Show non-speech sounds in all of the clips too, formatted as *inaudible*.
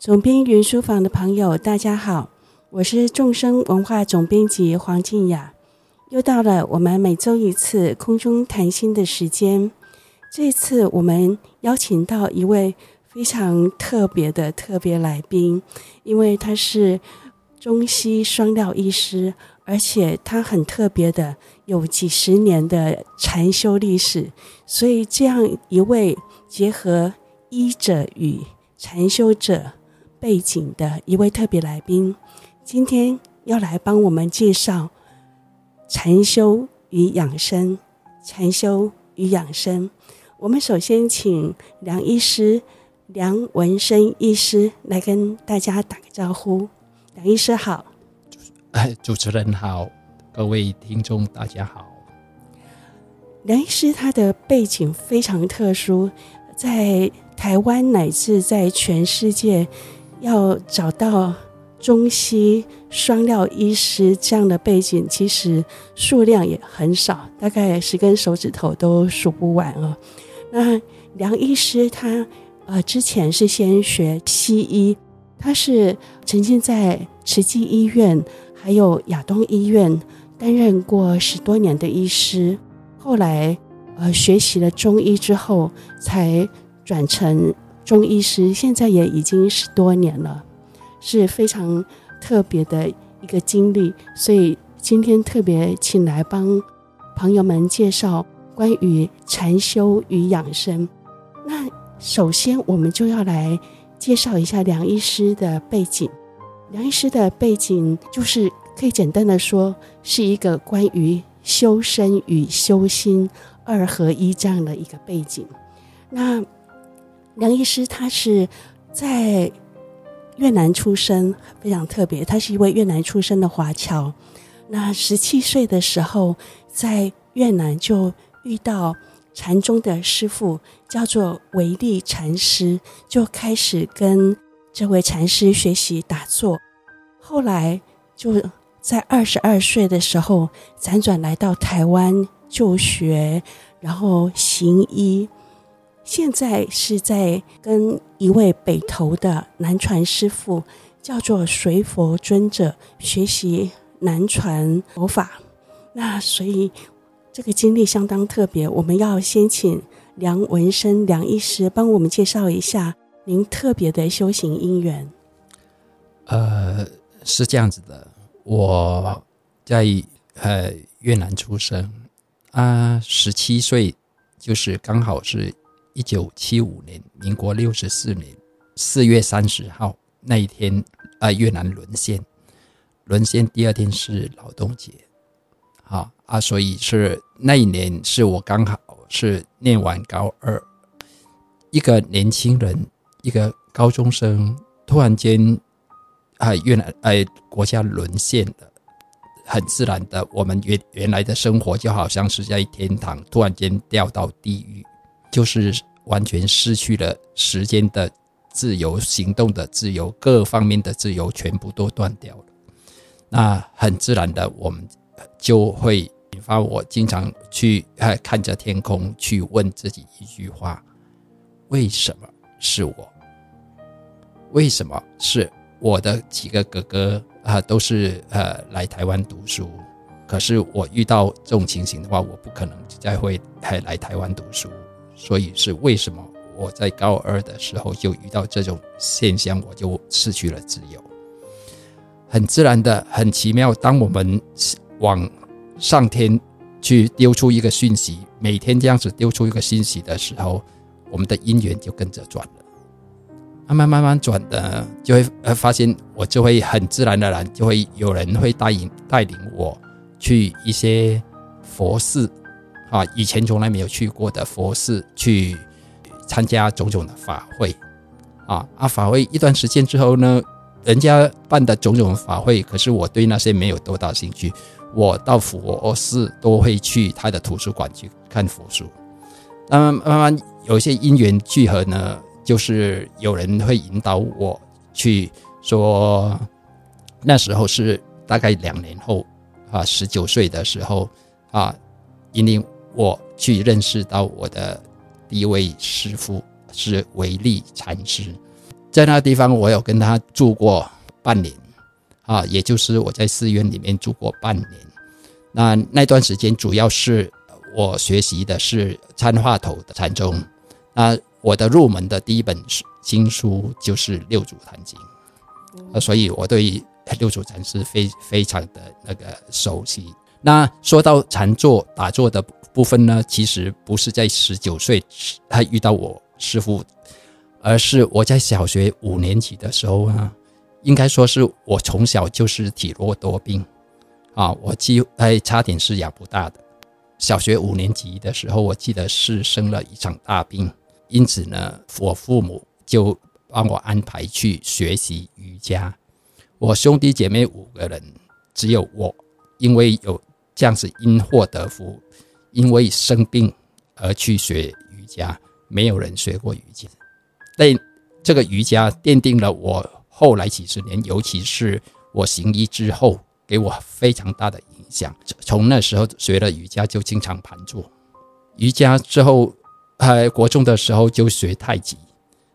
总编云书房的朋友，大家好，我是众生文化总编辑黄静雅。又到了我们每周一次空中谈心的时间。这次我们邀请到一位非常特别的特别来宾，因为他是中西双料医师，而且他很特别的有几十年的禅修历史，所以这样一位结合医者与禅修者。背景的一位特别来宾，今天要来帮我们介绍禅修与养生。禅修与养生，我们首先请梁医师梁文生医师来跟大家打个招呼。梁医师好，哎，*laughs* 主持人好，各位听众大家好。梁医师他的背景非常特殊，在台湾乃至在全世界。要找到中西双料医师这样的背景，其实数量也很少，大概十根手指头都数不完哦。那梁医师他呃之前是先学西医，他是曾经在慈济医院还有亚东医院担任过十多年的医师，后来呃学习了中医之后才转成。中医师现在也已经十多年了，是非常特别的一个经历，所以今天特别请来帮朋友们介绍关于禅修与养生。那首先我们就要来介绍一下梁医师的背景。梁医师的背景就是可以简单的说，是一个关于修身与修心二合一这样的一个背景。那梁医师他是在越南出生，非常特别。他是一位越南出生的华侨。那十七岁的时候，在越南就遇到禅宗的师父，叫做维利禅师，就开始跟这位禅师学习打坐。后来就在二十二岁的时候，辗转来到台湾就学，然后行医。现在是在跟一位北投的南传师傅，叫做随佛尊者学习南传佛法。那所以这个经历相当特别。我们要先请梁文生梁医师帮我们介绍一下您特别的修行因缘。呃，是这样子的，我在呃越南出生啊，十七岁就是刚好是。一九七五年，民国六十四年四月三十号那一天，啊，越南沦陷。沦陷第二天是劳动节，啊啊，所以是那一年是我刚好是念完高二，一个年轻人，一个高中生，突然间啊，越南哎国家沦陷了，很自然的，我们原原来的生活就好像是在天堂，突然间掉到地狱。就是完全失去了时间的自由、行动的自由、各方面的自由，全部都断掉了。那很自然的，我们就会引发我经常去看着天空，去问自己一句话：为什么是我？为什么是我的几个哥哥啊，都是呃来台湾读书，可是我遇到这种情形的话，我不可能再会还来台湾读书。所以是为什么我在高二的时候就遇到这种现象，我就失去了自由。很自然的，很奇妙。当我们往上天去丢出一个讯息，每天这样子丢出一个讯息的时候，我们的因缘就跟着转了。慢慢慢慢转的，就会呃发现，我就会很自然而然，就会有人会带领带领我去一些佛寺。啊，以前从来没有去过的佛寺，去参加种种的法会，啊啊，法会一段时间之后呢，人家办的种种法会，可是我对那些没有多大兴趣。我到佛寺都会去他的图书馆去看佛书。那慢慢有一些因缘聚合呢，就是有人会引导我去说，那时候是大概两年后啊，十九岁的时候啊，引领。我去认识到我的第一位师傅是维利禅师，在那地方，我有跟他住过半年，啊，也就是我在寺院里面住过半年。那那段时间，主要是我学习的是参话头的禅宗。那我的入门的第一本经书就是《六祖坛经》，啊，所以我对六祖禅师非非常的那个熟悉。那说到禅坐打坐的部分呢，其实不是在十九岁他遇到我师父。而是我在小学五年级的时候啊，应该说是我从小就是体弱多病啊，我几乎还差点是养不大的。小学五年级的时候，我记得是生了一场大病，因此呢，我父母就帮我安排去学习瑜伽。我兄弟姐妹五个人，只有我因为有这样子因祸得福，因为生病而去学瑜伽，没有人学过瑜伽。但这个瑜伽奠定了我后来几十年，尤其是我行医之后，给我非常大的影响。从那时候学了瑜伽，就经常盘坐。瑜伽之后，呃，国中的时候就学太极。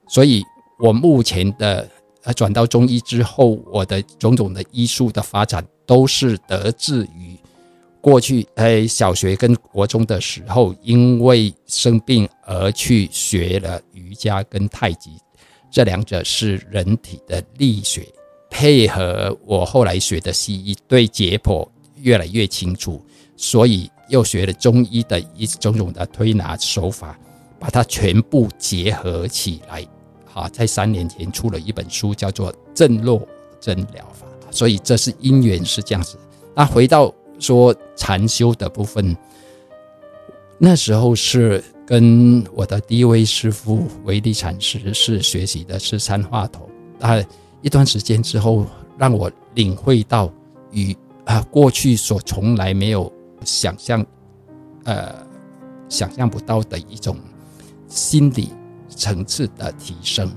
所以我目前的呃转到中医之后，我的种种的医术的发展，都是得自于过去在小学跟国中的时候，因为生病而去学了。瑜伽跟太极这两者是人体的力学，配合我后来学的西医，对解剖越来越清楚，所以又学了中医的一种种的推拿手法，把它全部结合起来。好，在三年前出了一本书，叫做《正诺真疗法》，所以这是因缘是这样子。那回到说禅修的部分，那时候是。跟我的第一位师父维利禅师是学习的是三话头，啊，一段时间之后，让我领会到与啊过去所从来没有想象，呃，想象不到的一种心理层次的提升，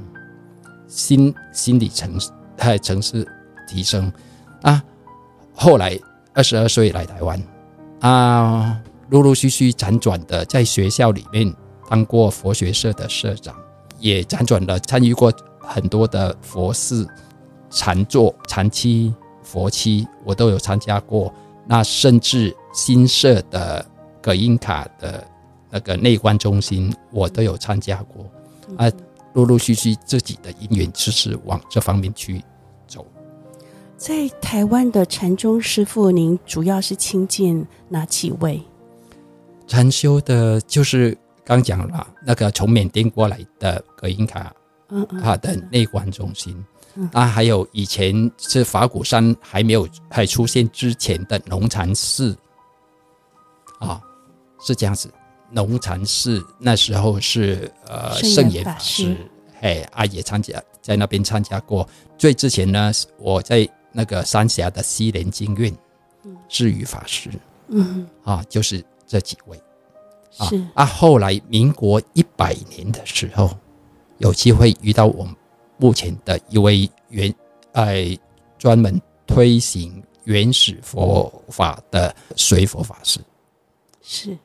心心理层呃层次提升啊。后来二十二岁来台湾啊。陆陆续续辗转的在学校里面当过佛学社的社长，也辗转的参与过很多的佛事、禅坐、禅期、佛期，我都有参加过。那甚至新设的葛印卡的那个内观中心，我都有参加过。啊，陆陆续续自己的因缘就是往这方面去走。在台湾的禅宗师傅，您主要是亲近哪几位？禅修的，就是刚讲了那个从缅甸过来的葛印卡，嗯嗯，他的内观中心，啊，还有以前是法鼓山还没有还出现之前的农禅寺，啊，是这样子。农禅寺那时候是呃圣严法师，哎，啊也参加在那边参加过。最之前呢，我在那个三峡的西莲经院，智宇法师，嗯，啊，就是。这几位，是。啊，啊，后来民国一百年的时候，有机会遇到我们目前的一位原，哎，专门推行原始佛法的随佛法师，是是。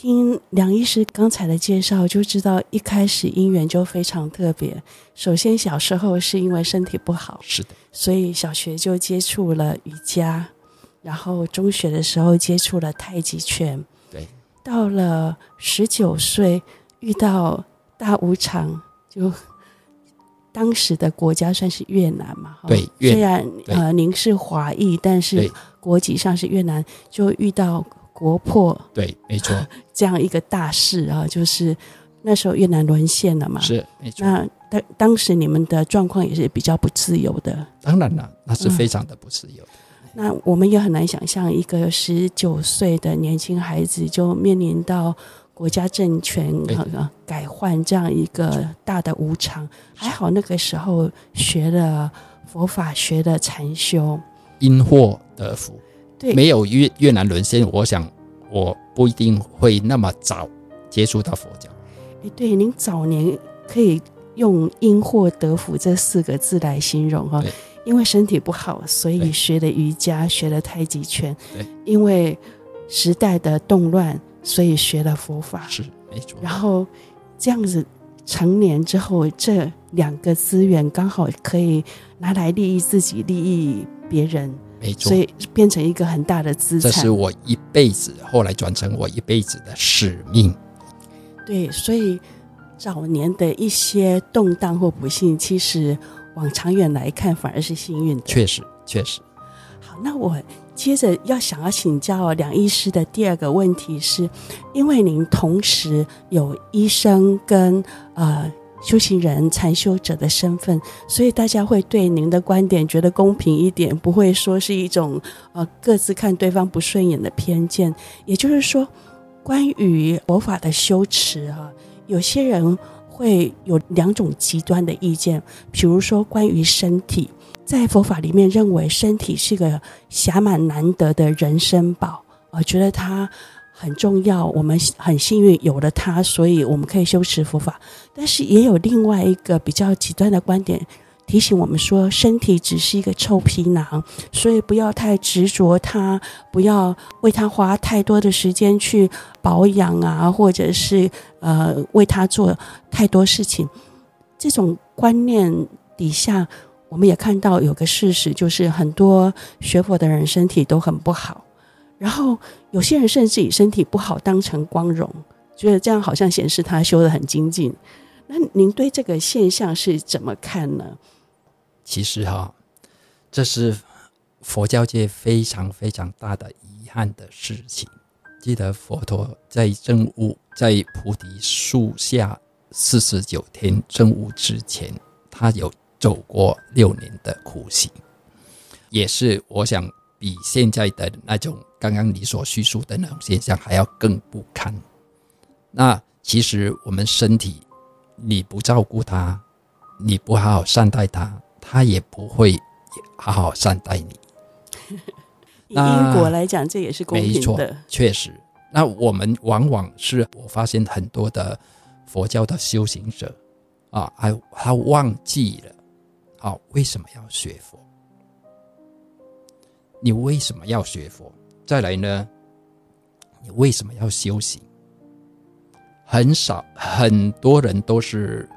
听梁医师刚才的介绍，就知道一开始姻缘就非常特别。首先小时候是因为身体不好，是的，所以小学就接触了瑜伽。然后中学的时候接触了太极拳，对，到了十九岁遇到大无常，就当时的国家算是越南嘛，对，虽然呃您是华裔，但是国籍上是越南，就遇到国破，对，没错，*laughs* 这样一个大事啊，就是那时候越南沦陷了嘛，是没错。那当当时你们的状况也是比较不自由的，当然了，那是非常的不自由的。嗯那我们也很难想象，一个十九岁的年轻孩子就面临到国家政权改换这样一个大的无常。还好那个时候学了佛法，学了禅修，因祸得福。对，没有越越南沦陷，我想我不一定会那么早接触到佛教。哎，对，您早年可以用“因祸得福”这四个字来形容哈。因为身体不好，所以学了瑜伽，学了太极拳。因为时代的动乱，所以学了佛法。是没错。然后这样子成年之后，这两个资源刚好可以拿来利益自己、利益别人，没错，所以变成一个很大的资产。这是我一辈子，后来转成我一辈子的使命。对，所以早年的一些动荡或不幸，其实往长远来看，反而是幸运的。确实，确实。好，那我。接着要想要请教梁医师的第二个问题是，因为您同时有医生跟呃修行人、禅修者的身份，所以大家会对您的观点觉得公平一点，不会说是一种呃各自看对方不顺眼的偏见。也就是说，关于佛法的修持哈，有些人会有两种极端的意见，比如说关于身体。在佛法里面，认为身体是个暇满难得的人生宝，啊觉得它很重要。我们很幸运有了它，所以我们可以修持佛法。但是也有另外一个比较极端的观点，提醒我们说，身体只是一个臭皮囊，所以不要太执着它，不要为它花太多的时间去保养啊，或者是呃为它做太多事情。这种观念底下。我们也看到有个事实，就是很多学佛的人身体都很不好，然后有些人甚至以身体不好当成光荣，觉得这样好像显示他修得很精进。那您对这个现象是怎么看呢？其实哈，这是佛教界非常非常大的遗憾的事情。记得佛陀在证悟在菩提树下四十九天证悟之前，他有。走过六年的苦行，也是我想比现在的那种刚刚你所叙述的那种现象还要更不堪。那其实我们身体，你不照顾它，你不好好善待它，它也不会好好善待你。*laughs* 以因果来讲，这也是公平的。确实，那我们往往是我发现很多的佛教的修行者啊，还他忘记了。好，为什么要学佛？你为什么要学佛？再来呢？你为什么要修行？很少，很多人都是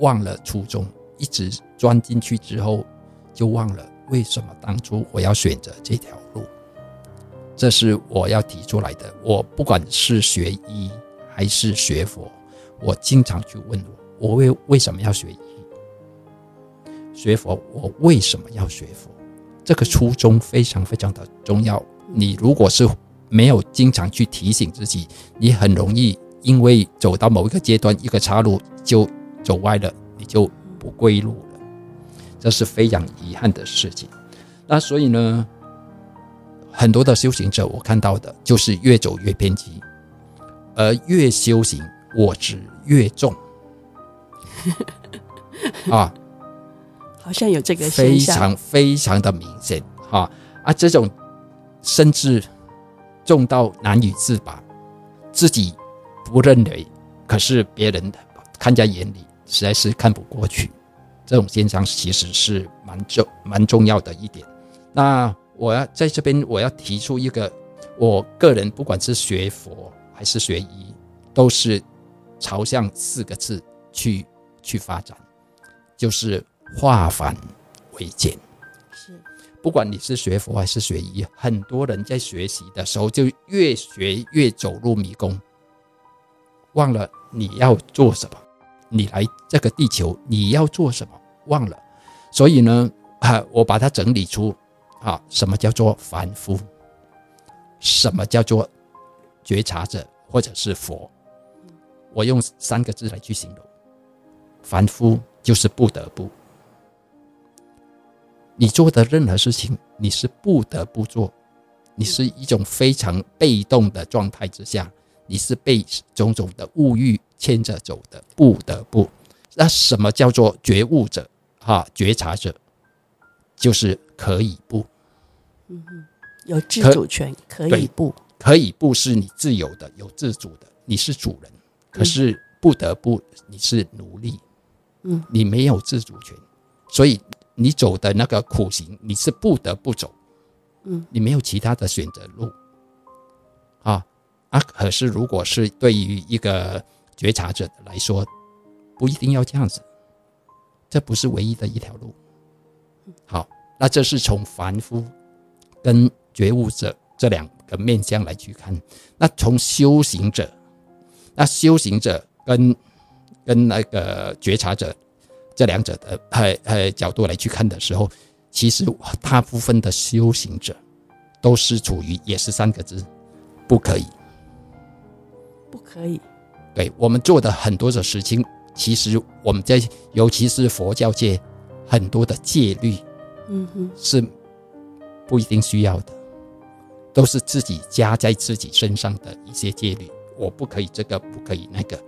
忘了初衷，一直钻进去之后，就忘了为什么当初我要选择这条路。这是我要提出来的。我不管是学医还是学佛，我经常去问我，我为为什么要学医？学佛，我为什么要学佛？这个初衷非常非常的重要。你如果是没有经常去提醒自己，你很容易因为走到某一个阶段，一个岔路就走歪了，你就不归路了。这是非常遗憾的事情。那所以呢，很多的修行者，我看到的就是越走越偏激，而越修行我执越重 *laughs* 啊。好像有这个非常非常的明显哈啊，这种甚至重到难以自拔，自己不认为，可是别人看在眼里，实在是看不过去。这种现象其实是蛮重蛮重要的一点。那我要在这边，我要提出一个，我个人不管是学佛还是学医，都是朝向四个字去去发展，就是。化繁为简，不管你是学佛还是学医，很多人在学习的时候就越学越走入迷宫，忘了你要做什么，你来这个地球你要做什么，忘了。所以呢，啊，我把它整理出，啊，什么叫做凡夫，什么叫做觉察者或者是佛，我用三个字来去形容，凡夫就是不得不。你做的任何事情，你是不得不做，你是一种非常被动的状态之下，你是被种种的物欲牵着走的，不得不。那什么叫做觉悟者？哈，觉察者，就是可以不。嗯哼，有自主权，可，可以不，可以不是你自由的，有自主的，你是主人。可是不得不，你是奴隶。嗯，你没有自主权，所以。你走的那个苦行，你是不得不走，嗯，你没有其他的选择路，啊啊！可是如果是对于一个觉察者来说，不一定要这样子，这不是唯一的一条路。好，那这是从凡夫跟觉悟者这两个面向来去看。那从修行者，那修行者跟跟那个觉察者这两者的呃呃角度来去看的时候，其实大部分的修行者都是处于也是三个字：不可以。不可以。对，我们做的很多的事情，其实我们在尤其是佛教界很多的戒律，嗯哼，是不一定需要的，都是自己加在自己身上的一些戒律。我不可以这个，不可以那个。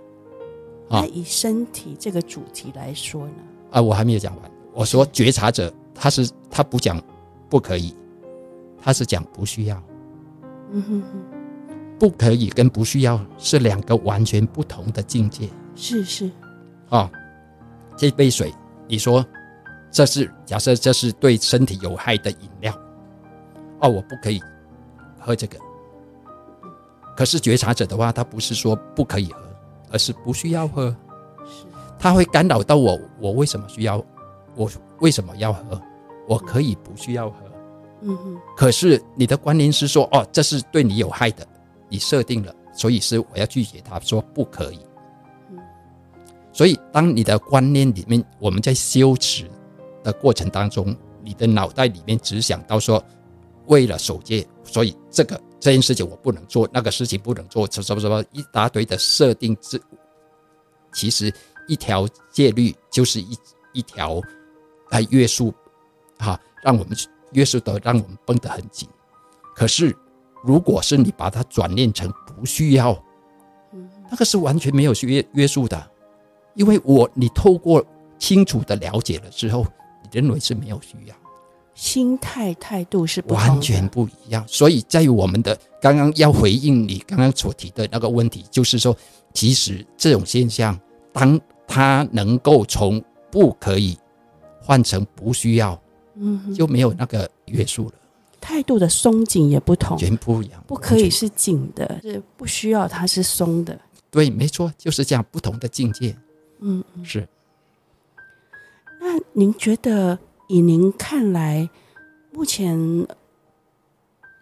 啊，那以身体这个主题来说呢？啊，我还没有讲完。我说觉察者，他是他不讲不可以，他是讲不需要。嗯哼哼。不可以跟不需要是两个完全不同的境界。是是，啊、哦，这杯水，你说这是假设这是对身体有害的饮料，哦，我不可以喝这个。可是觉察者的话，他不是说不可以喝，而是不需要喝。是，他会干扰到我，我为什么需要？我为什么要喝？我可以不需要喝。嗯哼。可是你的观念是说，哦，这是对你有害的。你设定了，所以是我要拒绝他，说不可以。所以当你的观念里面，我们在修持的过程当中，你的脑袋里面只想到说，为了守戒，所以这个这件事情我不能做，那个事情不能做，什么什么一大堆的设定。这其实一条戒律就是一一条来约束，哈，让我们约束的，让我们绷得很紧。可是。如果是你把它转念成不需要，那个是完全没有约约束的，因为我你透过清楚的了解了之后，你认为是没有需要，心态态度是完全不一样。所以在于我们的刚刚要回应你刚刚所提的那个问题，就是说，其实这种现象，当它能够从不可以换成不需要，嗯，就没有那个约束了。态度的松紧也不同，全不一样。不可以是紧的，是不需要它是松的。对，没错，就是这样不同的境界。嗯，是。那您觉得，以您看来，目前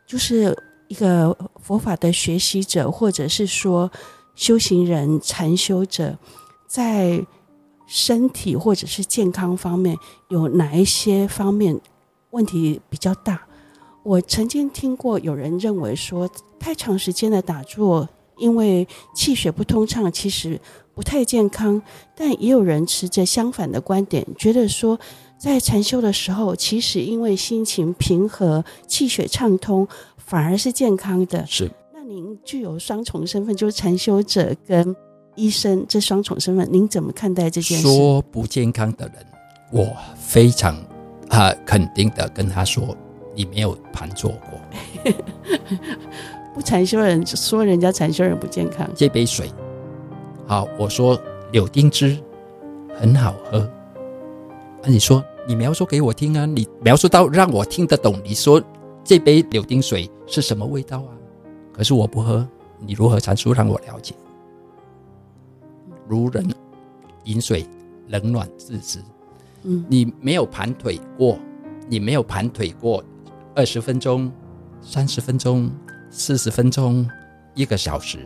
就是一个佛法的学习者，或者是说修行人、禅修者，在身体或者是健康方面，有哪一些方面问题比较大？我曾经听过有人认为说，太长时间的打坐，因为气血不通畅，其实不太健康。但也有人持着相反的观点，觉得说，在禅修的时候，其实因为心情平和，气血畅通，反而是健康的。是。那您具有双重身份，就是禅修者跟医生这双重身份，您怎么看待这件事？说不健康的人，我非常啊肯定的跟他说。你没有盘坐过，*laughs* 不禅修人说人家禅修人不健康。这杯水，好，我说柳丁汁很好喝。那你说你描述给我听啊，你描述到让我听得懂。你说这杯柳丁水是什么味道啊？可是我不喝，你如何阐述让我了解？如人饮水，冷暖自知。嗯，你没有盘腿过，你没有盘腿过。二十分钟、三十分钟、四十分钟、一个小时，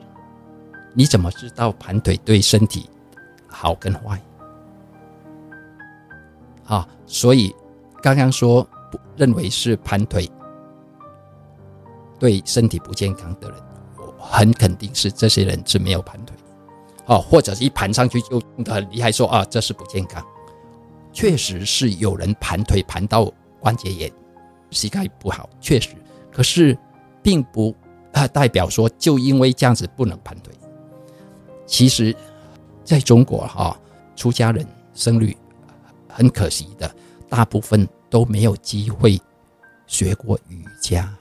你怎么知道盘腿对身体好跟坏？啊，所以刚刚说不认为是盘腿对身体不健康的人，我很肯定是这些人是没有盘腿，哦，或者是一盘上去就很厉害说，啊这是不健康。确实是有人盘腿盘到关节炎。膝盖不好，确实，可是并不啊代表说就因为这样子不能盘腿。其实，在中国哈，出家人生率很可惜的，大部分都没有机会学过瑜伽。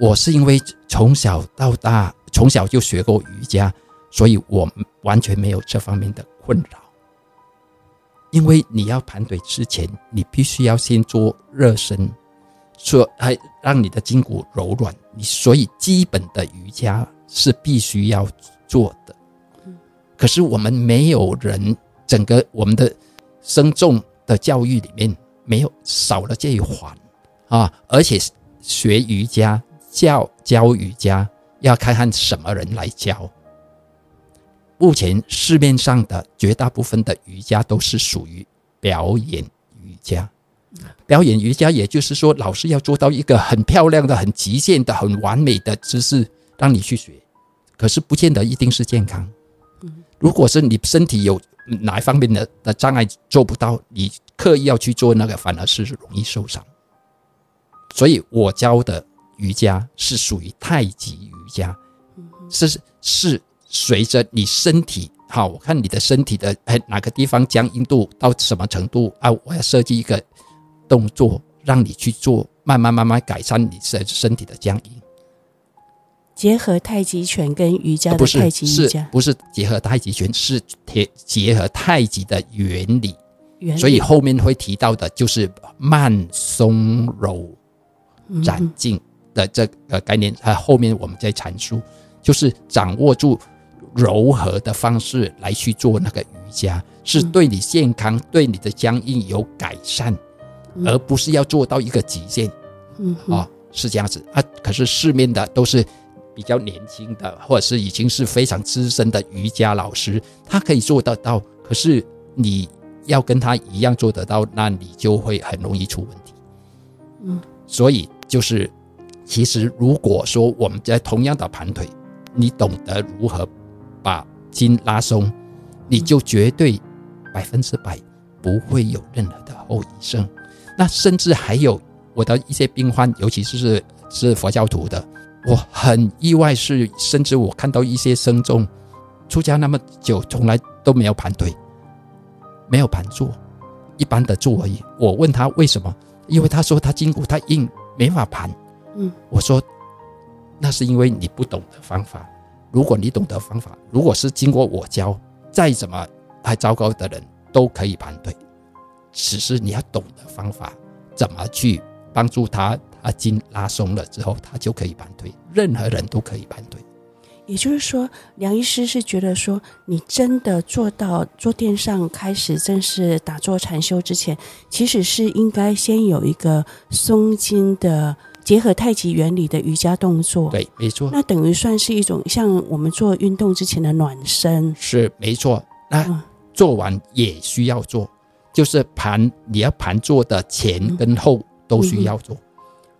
我是因为从小到大，从小就学过瑜伽，所以我完全没有这方面的困扰。因为你要盘腿之前，你必须要先做热身，说还让你的筋骨柔软。你所以基本的瑜伽是必须要做的。可是我们没有人，整个我们的深重的教育里面没有少了这一环啊！而且学瑜伽教教瑜伽要看看什么人来教。目前市面上的绝大部分的瑜伽都是属于表演瑜伽。表演瑜伽，也就是说，老师要做到一个很漂亮的、很极限的、很完美的姿势，让你去学。可是不见得一定是健康。如果是你身体有哪一方面的的障碍做不到，你刻意要去做那个，反而是容易受伤。所以我教的瑜伽是属于太极瑜伽，是是随着你身体好，我看你的身体的哪个地方僵硬度到什么程度啊，我要设计一个动作让你去做，慢慢慢慢改善你身身体的僵硬。结合太极拳跟瑜伽的太极瑜伽，不是结合太极拳，是结结合太极的原理。所以后面会提到的就是慢松柔展静的这个概念。啊，后面我们再阐述，就是掌握住柔和的方式来去做那个瑜伽，是对你健康、对你的僵硬有改善，而不是要做到一个极限。嗯，啊，是这样子啊。可是市面的都是。比较年轻的，或者是已经是非常资深的瑜伽老师，他可以做得到。可是你要跟他一样做得到，那你就会很容易出问题。嗯，所以就是，其实如果说我们在同样的盘腿，你懂得如何把筋拉松，你就绝对百分之百不会有任何的后遗症。那甚至还有我的一些病患，尤其是是佛教徒的。我很意外，是甚至我看到一些僧众出家那么久，从来都没有盘腿，没有盘坐，一般的坐而已。我问他为什么，因为他说他筋骨太硬，没法盘。嗯，我说那是因为你不懂得方法。如果你懂得方法，如果是经过我教，再怎么还糟糕的人都可以盘腿，只是你要懂得方法，怎么去帮助他。把筋拉松了之后，他就可以盘腿。任何人都可以盘腿。也就是说，梁医师是觉得说，你真的做到坐垫上开始正式打坐禅修之前，其实是应该先有一个松筋的结合太极原理的瑜伽动作。对，没错。那等于算是一种像我们做运动之前的暖身。是，没错。那做完也需要做，就是盘，你要盘坐的前跟后都需要做。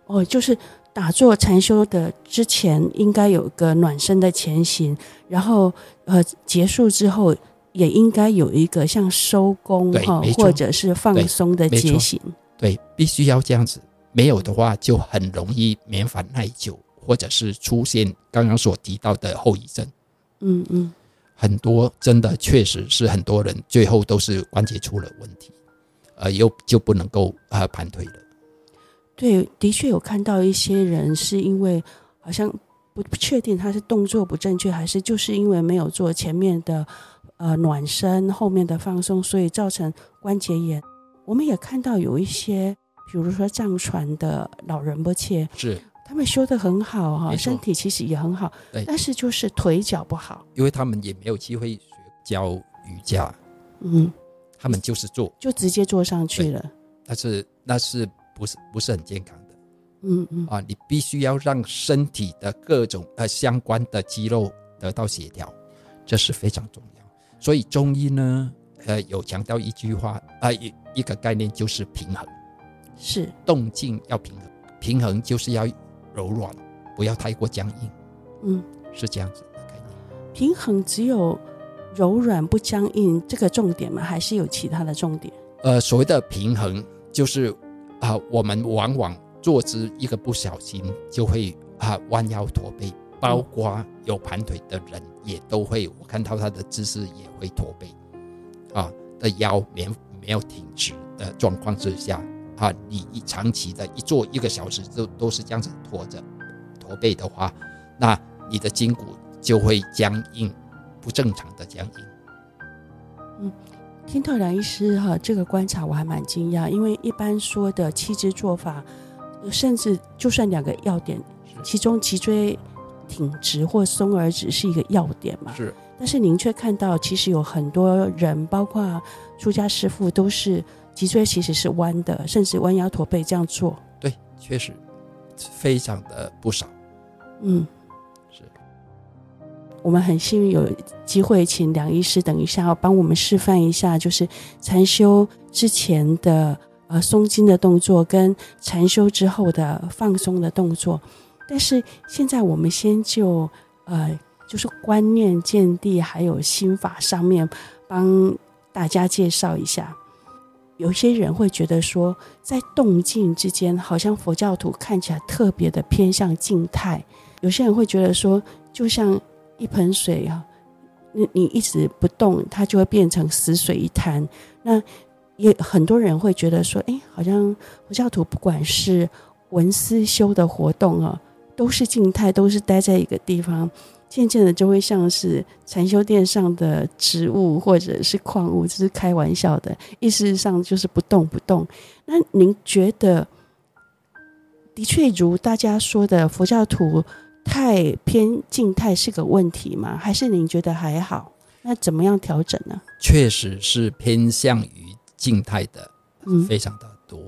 哦，就是打坐禅修的之前，应该有个暖身的前行，然后呃结束之后，也应该有一个像收工哈，或者是放松的结行。对，必须要这样子，没有的话就很容易免烦耐久，或者是出现刚刚所提到的后遗症。嗯嗯，很多真的确实是很多人最后都是关节出了问题，呃，又就不能够呃盘腿了。对，的确有看到一些人是因为好像不不确定他是动作不正确，还是就是因为没有做前面的呃暖身，后面的放松，所以造成关节炎。我们也看到有一些，比如说藏传的老仁波切，是。他们修得很好哈，身体其实也很好，但是就是腿脚不好，因为他们也没有机会学教瑜伽，嗯，他们就是做，就直接坐上去了，但是那是。不是不是很健康的，嗯嗯啊，你必须要让身体的各种呃相关的肌肉得到协调，这是非常重要。所以中医呢，呃，有强调一句话啊，一、呃、一个概念就是平衡，是动静要平衡，平衡就是要柔软，不要太过僵硬，嗯，是这样子的概念。平衡只有柔软不僵硬这个重点吗？还是有其他的重点？呃，所谓的平衡就是。啊、我们往往坐姿一个不小心就会啊弯腰驼背，包括有盘腿的人也都会，我看到他的姿势也会驼背，啊的腰没没有挺直的状况之下，啊你一长期的一坐一个小时都都是这样子驼着驼背的话，那你的筋骨就会僵硬，不正常的僵硬。嗯。听到梁医师哈这个观察，我还蛮惊讶，因为一般说的七支做法，甚至就算两个要点，其中脊椎挺直或松而只是一个要点嘛。是。但是您却看到，其实有很多人，包括出家师傅，都是脊椎其实是弯的，甚至弯腰驼背这样做。对，确实非常的不少。嗯。我们很幸运有机会请梁医师等一下要帮我们示范一下，就是禅修之前的呃松筋的动作跟禅修之后的放松的动作。但是现在我们先就呃就是观念见地还有心法上面帮大家介绍一下。有些人会觉得说，在动静之间，好像佛教徒看起来特别的偏向静态。有些人会觉得说，就像。一盆水啊，你你一直不动，它就会变成死水一潭。那也很多人会觉得说，哎，好像佛教徒不管是文思修的活动啊，都是静态，都是待在一个地方，渐渐的就会像是禅修殿上的植物或者是矿物，这是开玩笑的，意思上就是不动不动。那您觉得，的确如大家说的，佛教徒？太偏静态是个问题吗？还是您觉得还好？那怎么样调整呢？确实是偏向于静态的，非常的多。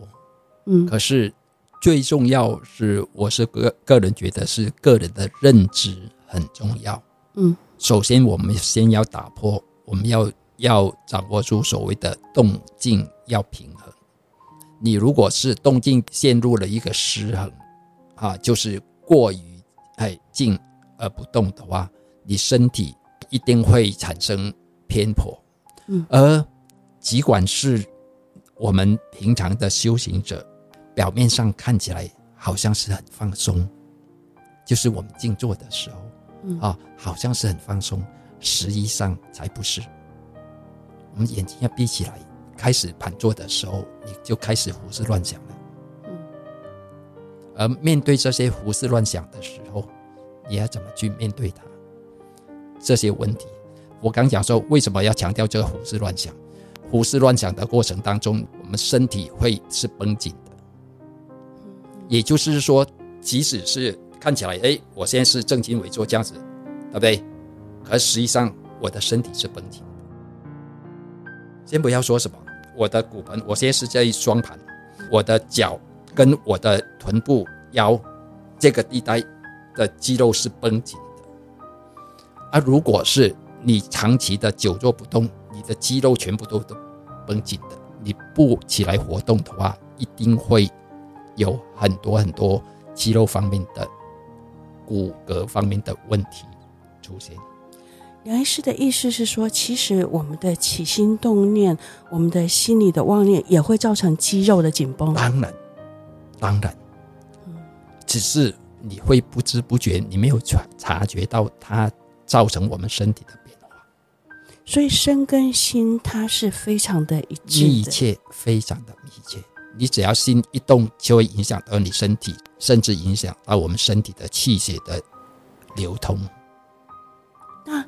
嗯，可是最重要是，我是个个人觉得是个人的认知很重要。嗯，首先我们先要打破，我们要要掌握住所谓的动静要平衡。你如果是动静陷入了一个失衡，啊，就是过于。太静而不动的话，你身体一定会产生偏颇。嗯，而尽管是我们平常的修行者，表面上看起来好像是很放松，就是我们静坐的时候，嗯啊，好像是很放松，实际上才不是。我们眼睛要闭起来，开始盘坐的时候，你就开始胡思乱想了。而面对这些胡思乱想的时候，你要怎么去面对它？这些问题，我刚讲说，为什么要强调这个胡思乱想？胡思乱想的过程当中，我们身体会是绷紧的。也就是说，即使是看起来，哎，我现在是正襟危坐这样子，对不对？可实际上，我的身体是绷紧的。先不要说什么，我的骨盆，我现在是在双盘，我的脚。跟我的臀部、腰这个地带的肌肉是绷紧的，而如果是你长期的久坐不动，你的肌肉全部都都绷紧的，你不起来活动的话，一定会有很多很多肌肉方面的、骨骼方面的问题出现。梁医师的意思是说，其实我们的起心动念，我们的心理的妄念，也会造成肌肉的紧绷。当然。当然，只是你会不知不觉，你没有察察觉到它造成我们身体的变化。所以身跟心它是非常的一致的，密切，非常的密切。你只要心一动，就会影响到你身体，甚至影响到我们身体的气血的流通。那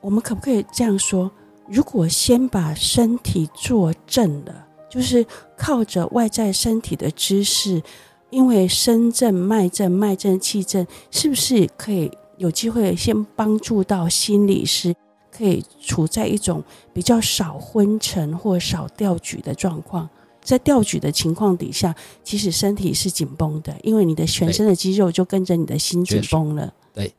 我们可不可以这样说？如果先把身体坐正了？就是靠着外在身体的知识，因为身正、脉正、脉正、气正，是不是可以有机会先帮助到心理师，可以处在一种比较少昏沉或少吊举的状况？在吊举的情况底下，其实身体是紧绷的，因为你的全身的肌肉就跟着你的心紧绷了。对，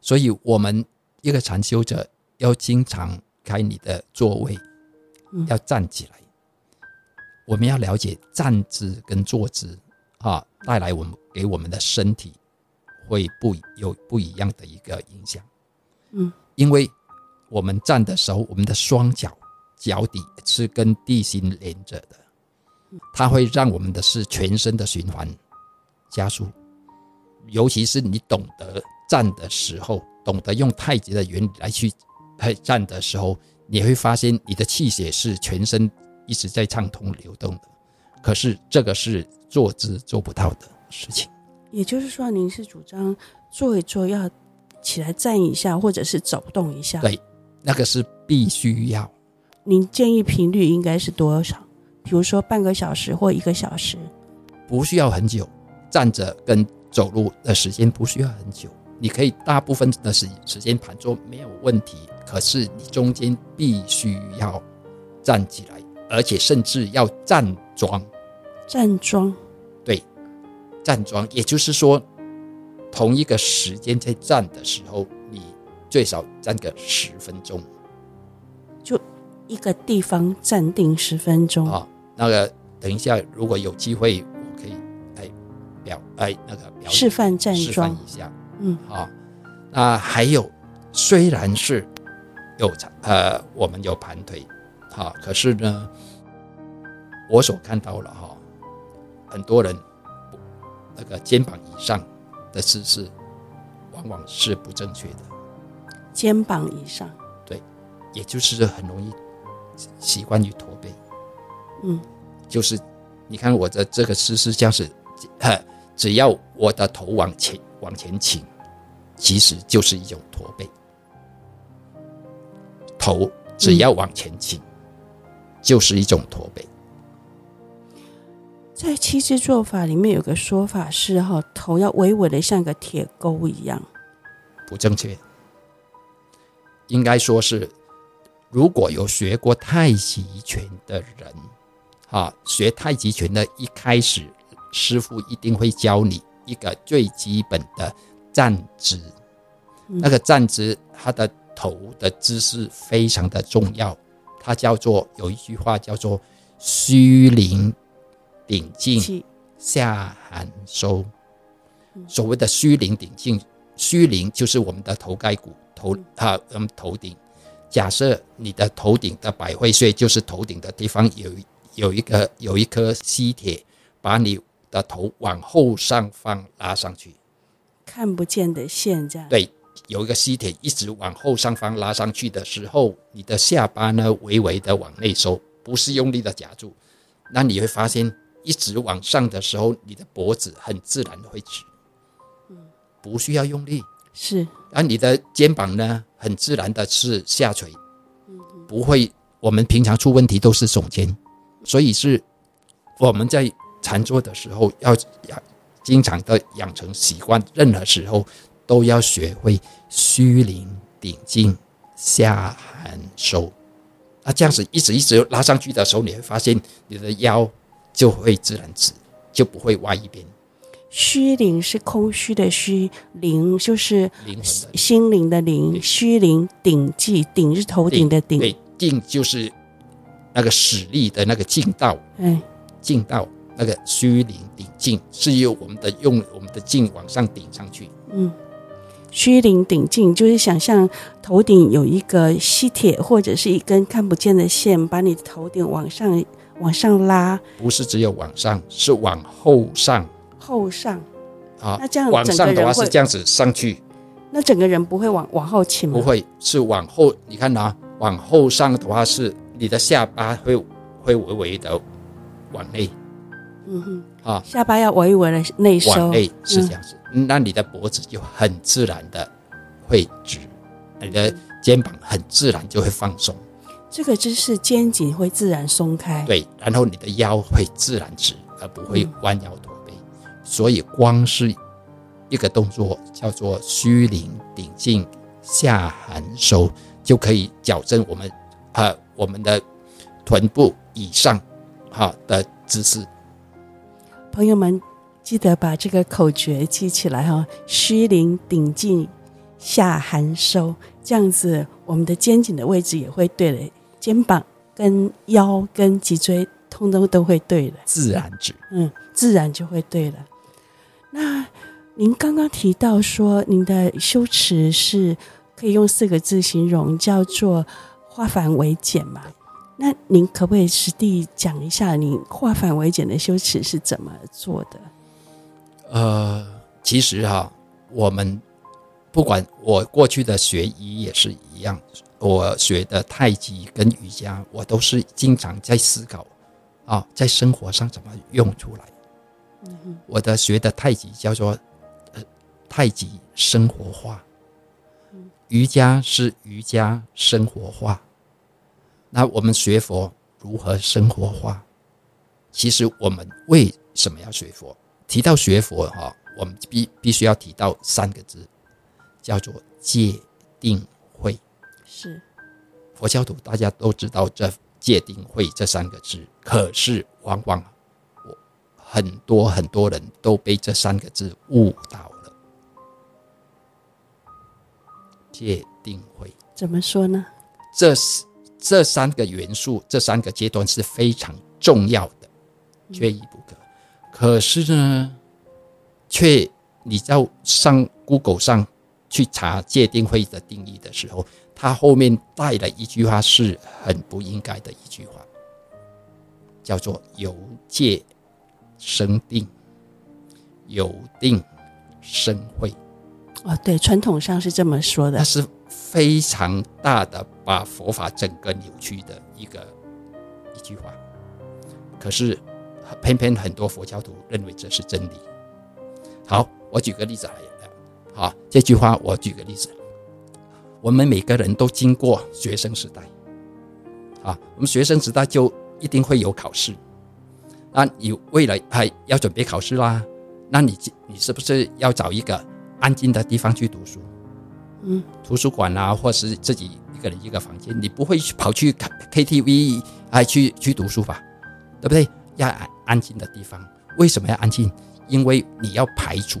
所以我们一个禅修者要经常开你的座位，要站起来。我们要了解站姿跟坐姿啊，带来我们给我们的身体会不有不一样的一个影响。嗯，因为我们站的时候，我们的双脚脚底是跟地心连着的，它会让我们的是全身的循环加速。尤其是你懂得站的时候，懂得用太极的原理来去来站的时候，你会发现你的气血是全身。一直在畅通流动的，可是这个是坐姿做不到的事情。也就是说，您是主张坐一坐要起来站一下，或者是走动一下？对，那个是必须要。您建议频率应该是多少？比如说半个小时或一个小时？不需要很久，站着跟走路的时间不需要很久。你可以大部分的时时间盘坐没有问题，可是你中间必须要站起来，而且甚至要站桩。站桩，对，站桩，也就是说，同一个时间在站的时候，你最少站个十分钟。就一个地方站定十分钟啊、哦。那个，等一下，如果有机会，我可以来表哎那个表示范站桩示范一下。嗯，好、哦，那还有，虽然是有呃，我们有盘腿，好、哦，可是呢，我所看到了哈、哦，很多人那个肩膀以上的姿势，往往是不正确的。肩膀以上，对，也就是很容易习惯于驼背。嗯，就是你看我的这个姿势，像是呵，只要我的头往前往前倾。其实就是一种驼背，头只要往前倾，嗯、就是一种驼背。在七支做法里面有个说法是哈，头要微微的像个铁钩一样，不正确。应该说是，如果有学过太极拳的人，啊，学太极拳的一开始，师傅一定会教你一个最基本的。站姿，那个站姿，他的头的姿势非常的重要。它叫做有一句话叫做“虚灵顶劲，下寒收”。所谓的虚灵顶劲，虚灵就是我们的头盖骨，头啊，嗯，头顶。假设你的头顶的百会穴，就是头顶的地方有有一个有一颗吸铁，把你的头往后上方拉上去。看不见的线，这样对，有一个吸铁一直往后上方拉上去的时候，你的下巴呢微微的往内收，不是用力的夹住。那你会发现，一直往上的时候，你的脖子很自然的会直，不需要用力。是，而你的肩膀呢，很自然的是下垂，不会。我们平常出问题都是耸肩，所以是我们在禅坐的时候要要。经常的养成习惯，任何时候都要学会虚灵顶劲，下寒收。那这样子一直一直拉上去的时候，你会发现你的腰就会自然直，就不会歪一边。虚灵是空虚的虚，灵就是灵魂心灵的灵。虚灵顶劲，顶是头顶的顶，对，劲就是那个使力的那个劲道，嗯，劲道。那个虚灵顶劲是由我们的用我们的劲往上顶上去。嗯，虚灵顶劲就是想象头顶有一个吸铁或者是一根看不见的线，把你的头顶往上往上拉。不是只有往上，是往后上。后上啊，那这样往上的话是这样子上去，那整个人不会往往后倾吗？不会，是往后。你看啊，往后上的话是你的下巴会会微微的往内。嗯哼，啊，下巴要微微的内收，往内是这样子，嗯、那你的脖子就很自然的会直，你的肩膀很自然就会放松。这个姿势肩颈会自然松开，对，然后你的腰会自然直，而不会弯腰驼背。嗯、所以光是一个动作叫做虚灵顶劲下含收，就可以矫正我们啊、呃、我们的臀部以上哈的姿势。朋友们，记得把这个口诀记起来哈！虚灵顶劲下含收，这样子我们的肩颈的位置也会对了，肩膀跟腰跟脊椎通通都会对了，自然直，嗯，自然就会对了。那您刚刚提到说，您的修持是可以用四个字形容，叫做化繁为简嘛？那您可不可以实地讲一下，您化繁为简的修持是怎么做的？呃，其实哈，我们不管我过去的学医也是一样，我学的太极跟瑜伽，我都是经常在思考啊，在生活上怎么用出来。我的学的太极叫做呃太极生活化，瑜伽是瑜伽生活化。那我们学佛如何生活化？其实我们为什么要学佛？提到学佛哈，我们必必须要提到三个字，叫做戒定慧。是佛教徒大家都知道这戒定慧这三个字，可是往往我很多很多人都被这三个字误导了。戒定慧怎么说呢？这是这三个元素，这三个阶段是非常重要的，缺一不可。可是呢，却你在上 Google 上去查戒定慧的定义的时候，它后面带了一句话是很不应该的一句话，叫做“由戒生定，由定生慧”。哦，对，传统上是这么说的。它是非常大的把佛法整个扭曲的一个一句话。可是偏偏很多佛教徒认为这是真理。好，我举个例子来。好，这句话我举个例子。我们每个人都经过学生时代，啊，我们学生时代就一定会有考试。那你为了还要准备考试啦，那你你是不是要找一个安静的地方去读书？嗯，图书馆啊，或是自己一个人一个房间，你不会跑去 KTV 还去去读书吧？对不对？要安安静的地方。为什么要安静？因为你要排除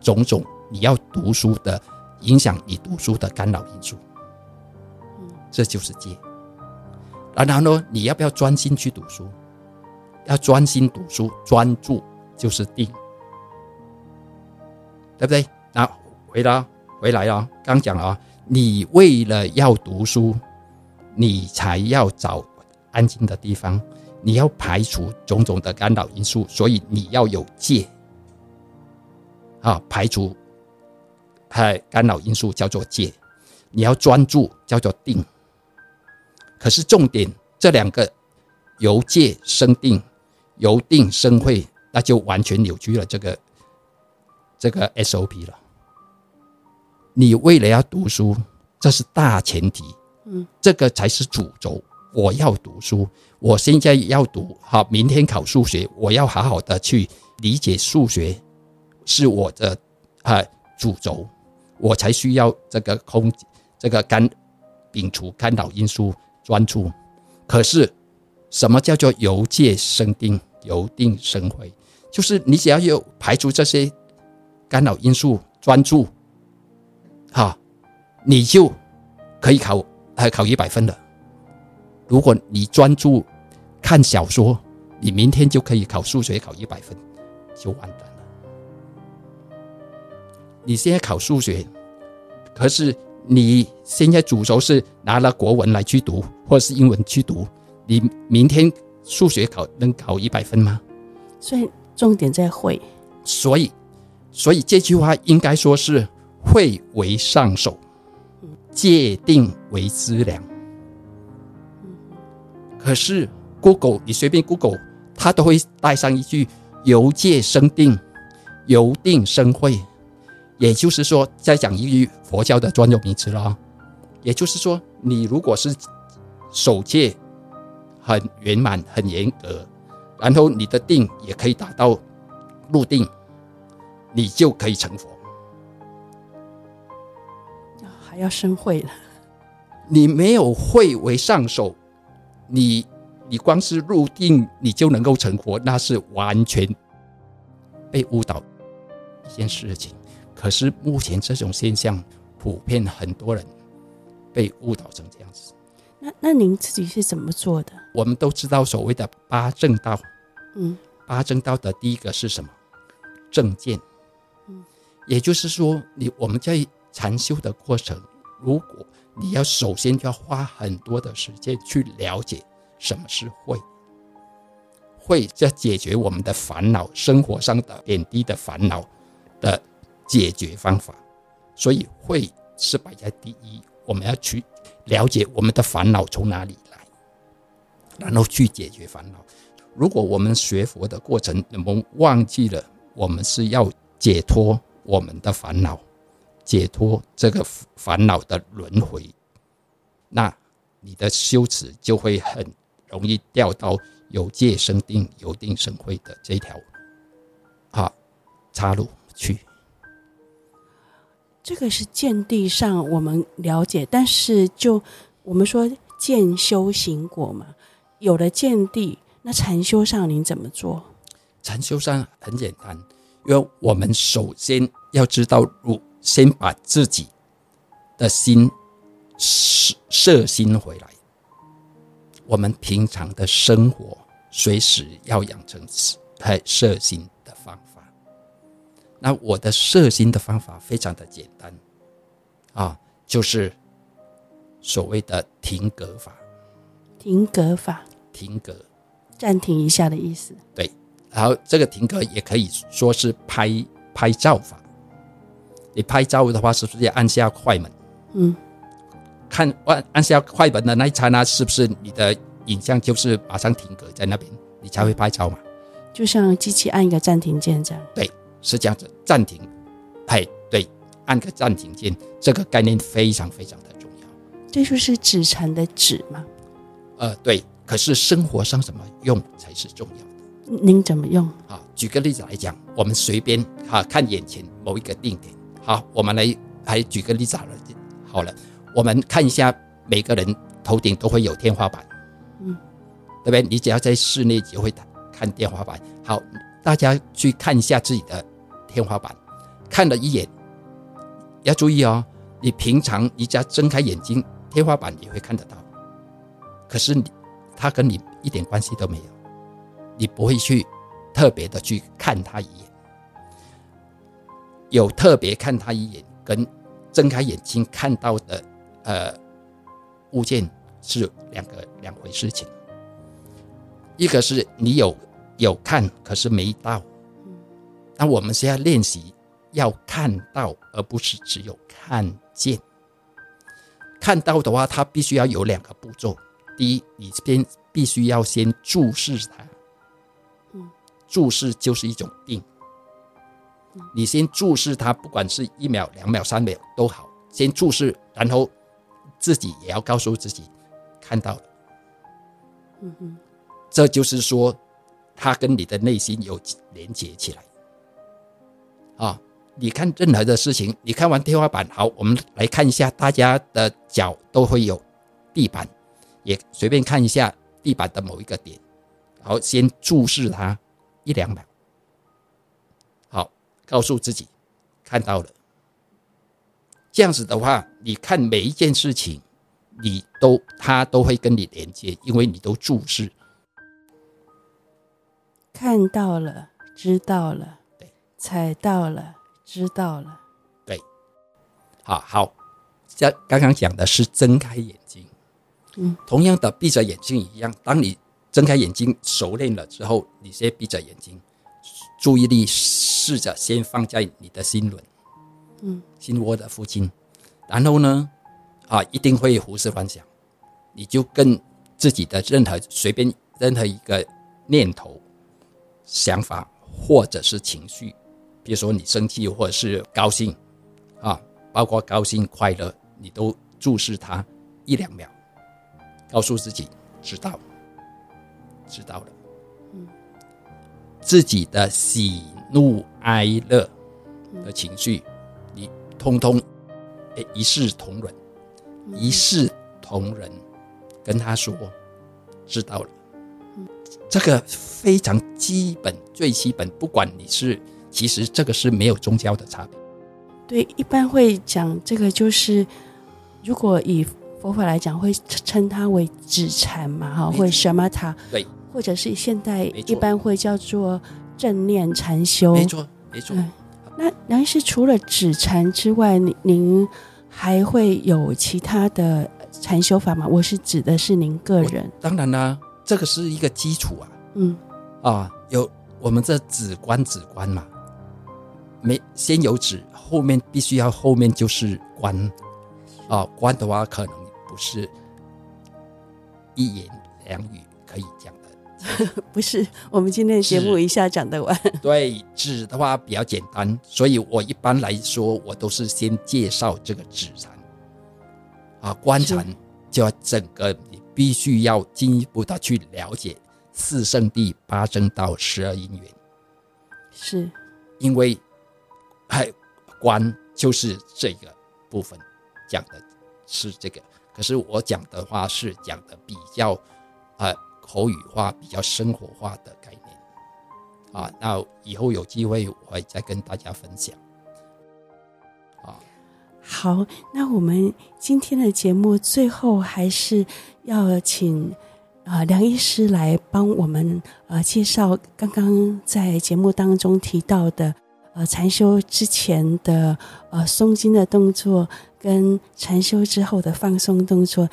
种种你要读书的影响，你读书的干扰因素。嗯，这就是戒。然后呢，你要不要专心去读书？要专心读书，专注就是定，对不对？那回来。回来了，刚讲了啊，你为了要读书，你才要找安静的地方，你要排除种种的干扰因素，所以你要有戒，啊，排除哎干扰因素叫做戒，你要专注叫做定。可是重点，这两个由戒生定，由定生慧，那就完全扭曲了这个这个 SOP 了。你为了要读书，这是大前提，嗯，这个才是主轴。我要读书，我现在要读好，明天考数学，我要好好的去理解数学，是我的啊主轴，我才需要这个空，这个干摒除干扰因素，专注。可是，什么叫做由戒生定，由定生慧？就是你只要有排除这些干扰因素，专注。好，你就可以考，还考一百分了。如果你专注看小说，你明天就可以考数学考一百分，就完蛋了。你现在考数学，可是你现在主轴是拿了国文来去读，或者是英文去读，你明天数学考能考一百分吗？所以重点在会。所以，所以这句话应该说是。会为上首，界定为资粮。可是 Google，你随便 Google，它都会带上一句“由戒生定，由定生慧”。也就是说，再讲一句佛教的专有名词了。也就是说，你如果是守戒很圆满、很严格，然后你的定也可以达到入定，你就可以成佛。还要生慧了，你没有慧为上首，你你光是入定，你就能够成佛，那是完全被误导一件事情。可是目前这种现象普遍，很多人被误导成这样子。那那您自己是怎么做的？我们都知道所谓的八正道，嗯，八正道的第一个是什么？正见，嗯，也就是说，你我们在。禅修的过程，如果你要首先就要花很多的时间去了解什么是慧，慧在解决我们的烦恼，生活上的点滴的烦恼的解决方法，所以慧是摆在第一。我们要去了解我们的烦恼从哪里来，然后去解决烦恼。如果我们学佛的过程，我们忘记了我们是要解脱我们的烦恼。解脱这个烦恼的轮回，那你的修持就会很容易掉到有界生定、有定生慧的这条啊岔路去。这个是见地上我们了解，但是就我们说见修行果嘛，有了见地，那禅修上您怎么做？禅修上很简单，因为我们首先要知道，如先把自己的心摄摄心回来。我们平常的生活，随时要养成太摄心的方法。那我的摄心的方法非常的简单，啊，就是所谓的停格法。停格法，停格，暂停一下的意思。对，然后这个停格也可以说是拍拍照法。你拍照的话，是不是要按下快门？嗯。看按按下快门的那一刹那，是不是你的影像就是马上停格在那边，你才会拍照嘛？就像机器按一个暂停键这样。对，是这样子，暂停。哎，对，按个暂停键，这个概念非常非常的重要。这就是止禅的止吗？呃，对。可是生活上怎么用才是重要的？您怎么用？啊，举个例子来讲，我们随便啊看眼前某一个定点。好，我们来来举个例子好了，好了。我们看一下，每个人头顶都会有天花板，嗯，对不对？你只要在室内就会看天花板。好，大家去看一下自己的天花板，看了一眼，要注意哦。你平常你只要睁开眼睛，天花板也会看得到，可是你它跟你一点关系都没有，你不会去特别的去看它一眼，有特别看他一眼，跟睁开眼睛看到的。呃，物件是两个两回事情。一个是你有有看，可是没到。那我们现在练习要看到，而不是只有看见。看到的话，它必须要有两个步骤。第一，你这边必须要先注视它。注视就是一种定。你先注视它，不管是一秒、两秒、三秒都好，先注视，然后。自己也要告诉自己，看到了，嗯哼，这就是说，它跟你的内心有连接起来。啊，你看任何的事情，你看完天花板，好，我们来看一下，大家的脚都会有地板，也随便看一下地板的某一个点，好，先注视它一两秒，好，告诉自己看到了。这样子的话，你看每一件事情，你都他都会跟你连接，因为你都注视，看到了，知道了，对，踩到了，知道了，对，好好，像刚刚讲的是睁开眼睛，嗯，同样的闭着眼睛一样，当你睁开眼睛熟练了之后，你先闭着眼睛，注意力试着先放在你的心轮。嗯，心窝的附近，然后呢，啊，一定会胡思乱想，你就跟自己的任何随便任何一个念头、想法或者是情绪，比如说你生气或者是高兴，啊，包括高兴、快乐，你都注视它一两秒，告诉自己知道，知道了，自己的喜怒哀乐的情绪。你通通诶，一视同仁，一视同仁，跟他说，知道了。这个非常基本，最基本。不管你是，其实这个是没有宗教的差别。对，一般会讲这个，就是如果以佛法来讲，会称它为止禅嘛，哈，或者 shamatha，对，或者是现代一般会叫做正念禅修，没错，没错。那梁医师除了止禅之外，您您还会有其他的禅修法吗？我是指的是您个人。当然啦，这个是一个基础啊。嗯，啊，有我们这止观止观嘛，没先有止，后面必须要后面就是观。啊，观的话可能不是一言两语可以讲。*laughs* 不是，我们今天的节目一下讲得完。对，纸的话比较简单，所以我一般来说，我都是先介绍这个纸禅。啊，观禅就要整个，你必须要进一步的去了解四圣地、八正道、十二因缘。是，因为还观就是这个部分讲的是这个，可是我讲的话是讲的比较呃口语化、比较生活化的概念啊。那以后有机会我会再跟大家分享。啊，好，那我们今天的节目最后还是要请。啊，梁医师来帮我们呃介绍刚刚在节目当中提到的呃禅修之前的呃松筋的动作，跟禅修之后的放松动作，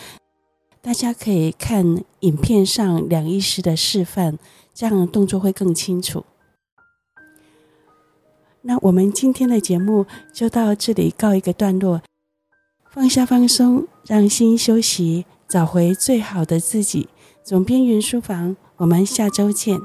大家可以看影片上两意识的示范，这样动作会更清楚。那我们今天的节目就到这里告一个段落，放下放松，让心休息，找回最好的自己。总编云书房，我们下周见。